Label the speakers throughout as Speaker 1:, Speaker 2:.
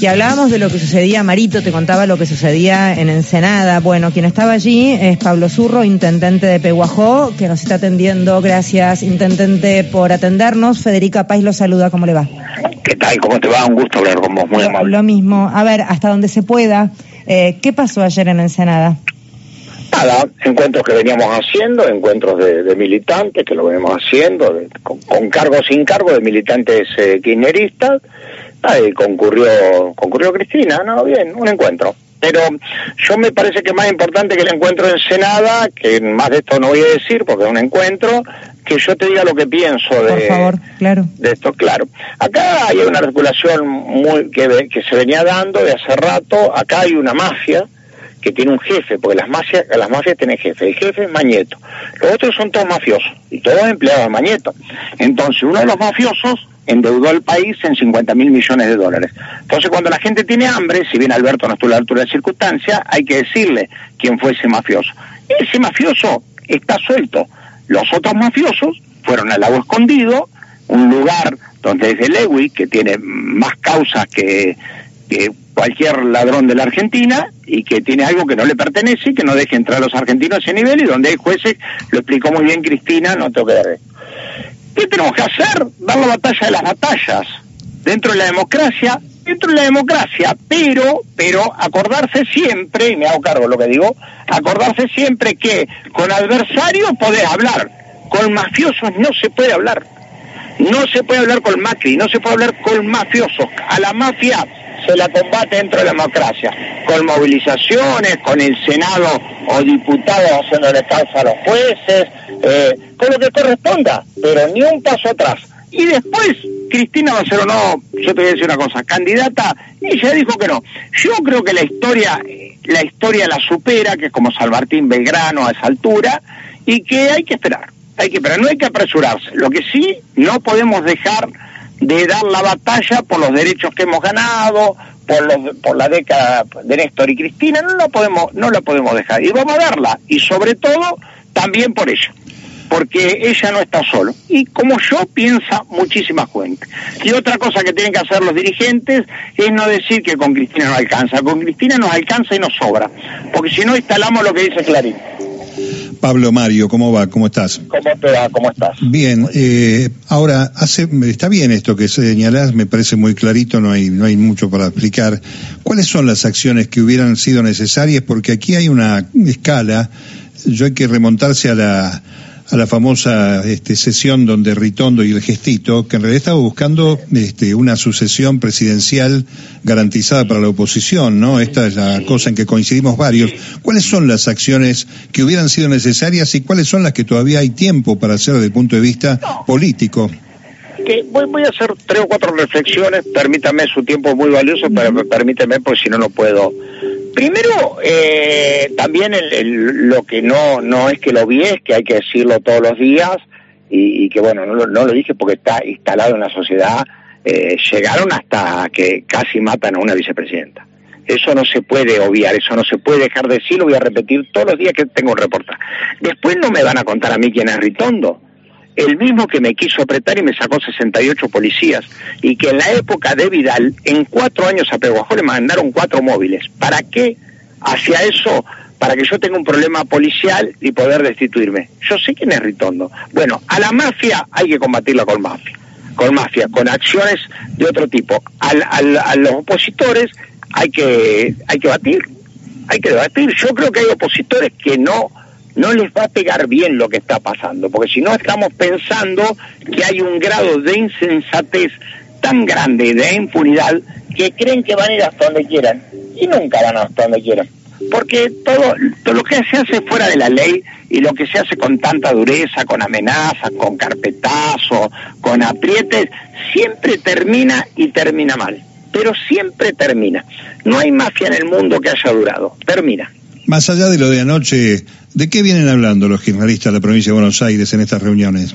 Speaker 1: Y hablábamos de lo que sucedía, Marito te contaba lo que sucedía en Ensenada. Bueno, quien estaba allí es Pablo Zurro, intendente de Peguajó, que nos está atendiendo. Gracias, intendente, por atendernos. Federica Pais lo saluda, ¿cómo le va?
Speaker 2: ¿Qué tal? ¿Cómo te va? Un gusto hablar con vos, muy amable.
Speaker 1: Lo mismo. A ver, hasta donde se pueda, eh, ¿qué pasó ayer en Ensenada?
Speaker 2: Nada, encuentros que veníamos haciendo, encuentros de, militantes que lo venimos haciendo, con, cargo sin cargo de militantes eh, kirchneristas. Ahí concurrió, concurrió Cristina, ¿no? Bien, un encuentro. Pero yo me parece que más importante que el encuentro en Senada, que más de esto no voy a decir porque es un encuentro, que yo te diga lo que pienso de,
Speaker 1: favor, claro.
Speaker 2: de esto, claro. Acá hay una regulación muy que, que se venía dando de hace rato, acá hay una mafia, que tiene un jefe, porque las mafias, las mafias tienen jefe, el jefe es Mañeto, los otros son todos mafiosos y todos empleados de Mañeto. Entonces uno de los mafiosos endeudó al país en 50 mil millones de dólares. Entonces cuando la gente tiene hambre, si bien Alberto no estuvo a la altura de circunstancia, hay que decirle quién fue ese mafioso. Ese mafioso está suelto. Los otros mafiosos fueron al lago escondido, un lugar donde es Lewy, que tiene más causas que, cualquier ladrón de la Argentina y que tiene algo que no le pertenece y que no deje entrar a los argentinos a ese nivel y donde hay jueces, lo explicó muy bien Cristina, no tengo que dar. ¿Qué tenemos que hacer? Dar la batalla de las batallas dentro de la democracia, dentro de la democracia, pero, pero acordarse siempre, y me hago cargo de lo que digo, acordarse siempre que con adversarios podés hablar, con mafiosos no se puede hablar. No se puede hablar con Macri, no se puede hablar con mafiosos. A la mafia se la combate dentro de la democracia, con movilizaciones, con el Senado o diputados haciéndole caso a los jueces, eh, con lo que corresponda, pero ni un paso atrás. Y después, Cristina va a ser o no, yo te voy a decir una cosa, candidata, ella dijo que no. Yo creo que la historia, la historia la supera, que es como Salvartín Belgrano a esa altura, y que hay que esperar, hay que esperar, no hay que apresurarse. Lo que sí, no podemos dejar de dar la batalla por los derechos que hemos ganado, por, los, por la década de Néstor y Cristina, no lo podemos, no la podemos dejar. Y vamos a darla, y sobre todo también por ella, porque ella no está solo. Y como yo piensa muchísima gente. Y otra cosa que tienen que hacer los dirigentes es no decir que con Cristina no alcanza, con Cristina nos alcanza y nos sobra, porque si no instalamos lo que dice Clarín.
Speaker 3: Pablo Mario, ¿cómo va? ¿Cómo estás?
Speaker 2: ¿Cómo te va? ¿Cómo estás?
Speaker 3: Bien, eh, ahora, hace, está bien esto que señalás, me parece muy clarito, no hay, no hay mucho para explicar. ¿Cuáles son las acciones que hubieran sido necesarias? Porque aquí hay una escala, yo hay que remontarse a la, a la famosa este, sesión donde Ritondo y el Gestito, que en realidad estaba buscando este, una sucesión presidencial garantizada para la oposición, ¿no? Esta es la cosa en que coincidimos varios. ¿Cuáles son las acciones que hubieran sido necesarias y cuáles son las que todavía hay tiempo para hacer desde el punto de vista político?
Speaker 2: voy, voy, a hacer tres o cuatro reflexiones, permítame, su tiempo muy valioso, pero permíteme, porque si no, no puedo Primero, eh, también el, lo que no no es que lo vi, es que hay que decirlo todos los días y, que bueno, no, no, lo dije porque está instalado en la sociedad, eh, llegaron hasta que casi matan a una vicepresidenta. Eso no se puede obviar, eso no se puede dejar de decir, lo voy a repetir todos los días que tengo un reportaje. Después no me van a contar a mí quién es Ritondo el mismo que me quiso apretar y me sacó 68 policías, y que en la época de Vidal, en cuatro años a Peguajó le mandaron cuatro móviles. ¿Para qué hacia eso? Para que yo tenga un problema policial y poder destituirme. Yo sé quién es Ritondo. Bueno, a la mafia hay que combatirla con mafia, con mafia, con acciones de otro tipo. a los opositores hay que, hay que batir, hay que debatir. Yo creo que hay opositores que no no les va a pegar bien lo que está pasando, porque si no estamos pensando que hay un grado de insensatez tan grande de impunidad que creen que van a ir hasta donde quieran y nunca van hasta donde quieran. Porque todo, todo lo que se hace fuera de la ley y lo que se hace con tanta dureza, con amenazas, con carpetazos, con aprietes, siempre termina y termina mal. Pero siempre termina. No hay mafia en el mundo que haya durado. Termina.
Speaker 3: Más allá de lo de anoche, ¿de qué vienen hablando los jornalistas de la provincia de Buenos Aires en estas reuniones?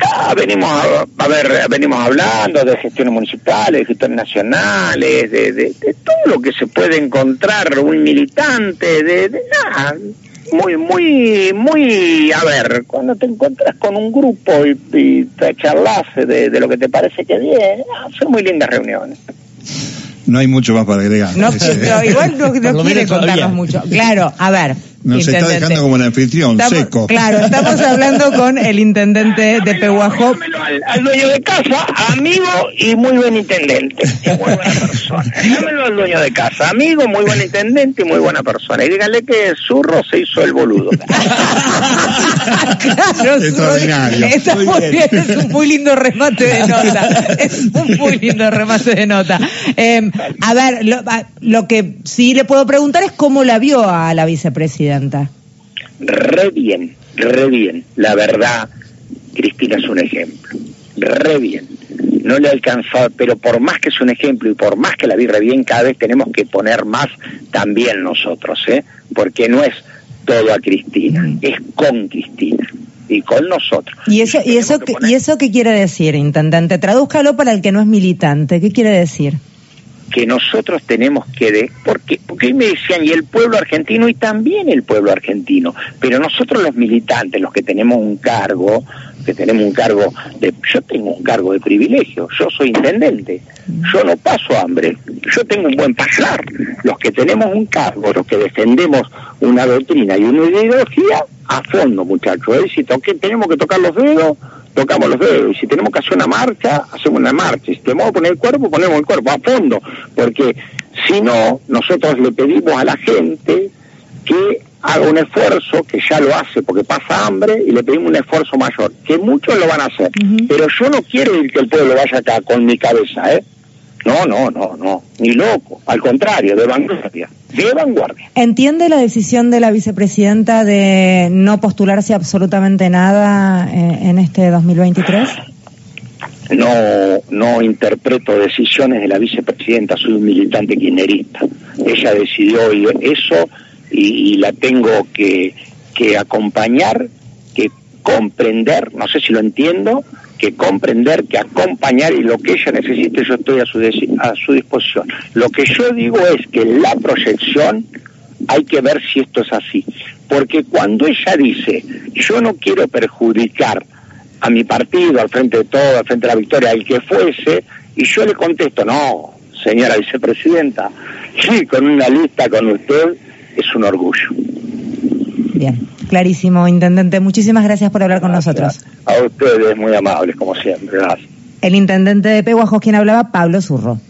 Speaker 2: Ah, venimos a, ver, venimos hablando de gestiones municipales, de gestiones nacionales, de, todo lo que se puede encontrar un militante, de, nada, muy, muy, muy, a ver, cuando te encuentras con un grupo y, te charlas de, lo que te parece que bien, ah, son muy lindas reuniones.
Speaker 3: No hay mucho más para agregar.
Speaker 1: No, pero igual no, no quiere contarnos mucho. Claro, a ver.
Speaker 3: Nos está dejando como el anfitrión, seco.
Speaker 1: Claro, estamos hablando con el intendente de Pehuajó.
Speaker 2: Al, al, dueño de casa, amigo y muy buen intendente. muy buena persona. Dámelo al dueño de casa, amigo, muy buen intendente y muy buena persona. Y díganle que Zurro se hizo el boludo.
Speaker 1: claro, Extraordinario. Está muy, muy bien. Es un muy lindo remate de nota. Es un muy lindo remate de nota. Eh, a ver, lo, lo que sí le puedo preguntar es cómo la vio a la vicepresidenta.
Speaker 2: Re bien, re bien. La verdad, Cristina es un ejemplo. Re bien. No le ha alcanzado, pero por más que es un ejemplo y por más que la vi re bien, cada vez tenemos que poner más también nosotros, ¿eh? Porque no es todo a Cristina, es con Cristina y con nosotros.
Speaker 1: ¿Y eso, y eso, que, ¿y eso qué quiere decir, intendente? Tradúzcalo para el que no es militante. ¿Qué quiere decir?
Speaker 2: Que nosotros tenemos que de, porque porque me decían y el pueblo argentino y también el pueblo argentino pero nosotros los militantes los que tenemos un cargo que tenemos un cargo de yo tengo un cargo de privilegio yo soy intendente yo no paso hambre yo tengo un buen pasar los que tenemos un cargo los que defendemos una doctrina y una ideología a fondo muchachos ¿eh? si toque, tenemos que tocar los dedos tocamos los dedos. Y si tenemos que hacer una marcha, hacemos una marcha. Y si tenemos que poner el cuerpo, ponemos el cuerpo a fondo. Porque si no, nosotros le pedimos a la gente que haga un esfuerzo, que ya lo hace porque pasa hambre, y le pedimos un esfuerzo mayor, que muchos lo van a hacer. Pero yo no quiero que el pueblo vaya acá con mi cabeza, ¿eh? No, no, no, no, ni loco, al contrario, de vanguardia, de vanguardia.
Speaker 1: ¿Entiende la decisión de la vicepresidenta de no postularse absolutamente nada eh, en este 2023?
Speaker 2: No, no interpreto decisiones de la vicepresidenta, soy un militante kirchnerista. Ella decidió eso y, y la tengo que, que acompañar, que comprender, no sé si lo entiendo, que comprender, que acompañar y lo que ella necesite yo estoy a su, a su disposición. Lo que yo digo es que la proyección hay que ver si esto es así. Porque cuando ella dice, yo no quiero perjudicar a mi partido, al frente de todo, al frente de la victoria, al que fuese, y yo le contesto, no, señora vicepresidenta, sí, con una lista con usted es un orgullo.
Speaker 1: Bien. Clarísimo, intendente. Muchísimas gracias por hablar con nosotros.
Speaker 2: A ustedes, muy amables, como siempre. Gracias.
Speaker 1: El intendente de Peguajos, quien hablaba, Pablo Zurro.